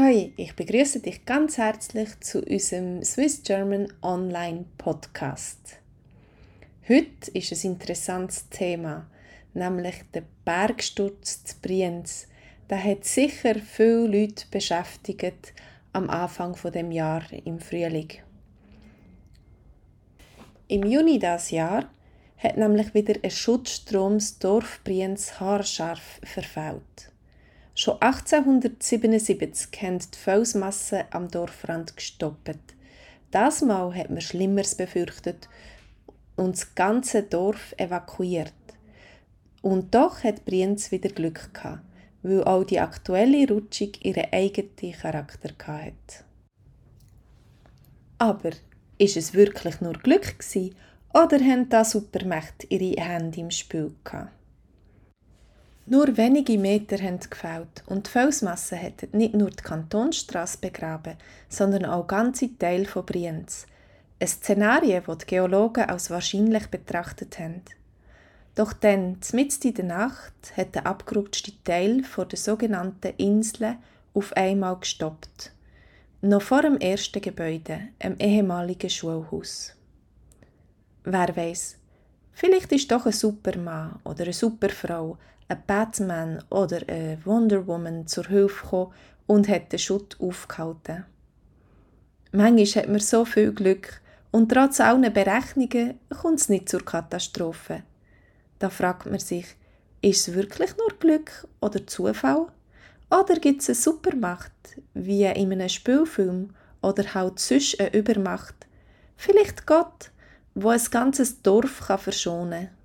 Hi, ich begrüße dich ganz herzlich zu unserem Swiss German Online Podcast. Heute ist ein interessantes Thema, nämlich der Bergsturz zu Brienz. Der hat sicher viele Leute beschäftigt am Anfang von dem Jahr im Frühling. Im Juni das Jahr hat nämlich wieder ein Schutzstrom das Dorf Brienz haarscharf verfehlt. Schon 1877 haben die Felsmassen am Dorfrand gestoppt. Das Mal hat man Schlimmeres befürchtet und das ganze Dorf evakuiert. Und doch hat Brienz wieder Glück gehabt, weil auch die aktuelle Rutschung ihren eigenen Charakter hatte. Aber ist es wirklich nur Glück gewesen, oder haben da Supermächte ihre Hände im Spiel gehabt? Nur wenige Meter haben gefällt und die Felsmasse hätten nicht nur die Kantonstrasse begraben, sondern auch ganze Teile von Brienz. Ein Szenario, das die Geologen als wahrscheinlich betrachtet haben. Doch dann, mitten in der Nacht, hat der abgerutschte Teil von der sogenannten Insel auf einmal gestoppt. Noch vor dem ersten Gebäude, einem ehemaligen Schulhaus. Wer weiß, vielleicht ist doch ein Supermann oder eine Superfrau ein Batman oder eine Wonder Woman zur Hilfe gekommen und hat den Schutt aufgehalten. Manchmal hat man so viel Glück und trotz allen Berechnungen kommt es nicht zur Katastrophe. Da fragt man sich, ist es wirklich nur Glück oder Zufall? Oder gibt es eine Supermacht, wie in einem Spielfilm oder halt sonst eine Übermacht? Vielleicht Gott, wo ein ganzes Dorf verschonen kann.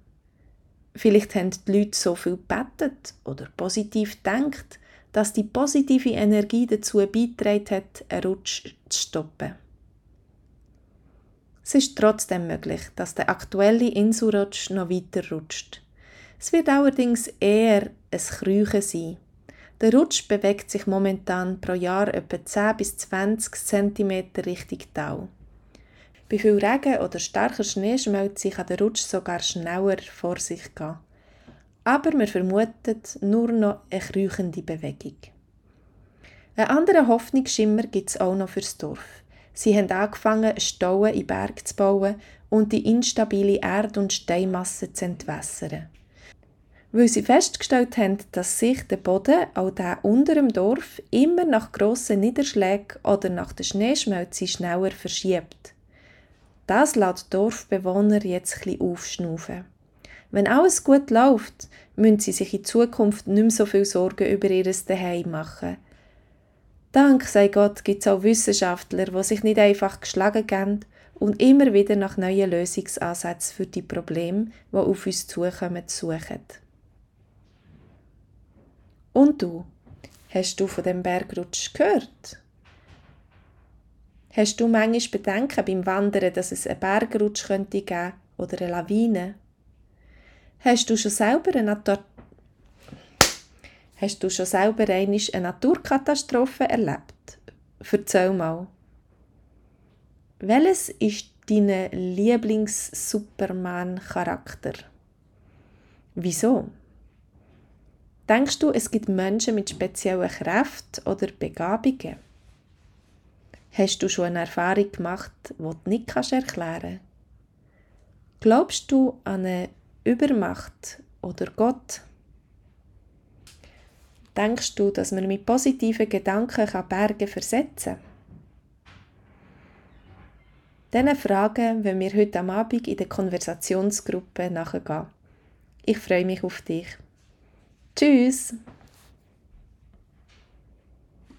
Vielleicht haben die Leute so viel gebetet oder positiv gedacht, dass die positive Energie dazu beigetragen hat, einen Rutsch zu stoppen. Es ist trotzdem möglich, dass der aktuelle Inselrutsch noch weiter rutscht. Es wird allerdings eher ein Krüchen sein. Der Rutsch bewegt sich momentan pro Jahr etwa 10 bis 20 cm Richtung Tal. Bei viel Regen oder starker Schneeschmelze kann der Rutsch sogar schneller vor sich gehen. Aber man vermutet nur noch eine krüchende Bewegung. Einen anderen Hoffnungsschimmer gibt es auch noch fürs Dorf. Sie haben angefangen, Stauen in Berg zu bauen und die instabile Erd- und Steinmasse zu entwässern. Weil sie festgestellt haben, dass sich der Boden, auch der unter dem Dorf, immer nach grossen Niederschlägen oder nach der Schneeschmelze schneller verschiebt. Das lässt Dorfbewohner jetzt etwas aufschnaufen. Wenn alles gut läuft, müssen sie sich in Zukunft nicht mehr so viel Sorgen über ihr Zuhause machen. Dank sei Gott gibt es auch Wissenschaftler, die sich nicht einfach geschlagen geben und immer wieder nach neuen Lösungsansätzen für die Probleme, die auf uns zukommen, suchen. Und du? Hast du von dem Bergrutsch gehört? Hast du manchmal Bedenken beim Wandern, dass es einen Bergrutsch könnte geben oder eine Lawine? Hast du schon selber eine Natur Hast du schon selber eine Naturkatastrophe erlebt? Erzähl mal. Welches ist dein Lieblings-Superman-Charakter? Wieso? Denkst du, es gibt Menschen mit speziellen Kräften oder Begabungen? Hast du schon eine Erfahrung gemacht, die du nicht erklären kannst? Glaubst du an eine Übermacht oder Gott? Denkst du, dass man mit positiven Gedanken Berge versetzen kann? Diesen Fragen wollen wir heute am Abend in der Konversationsgruppe nachgehen. Ich freue mich auf dich. Tschüss!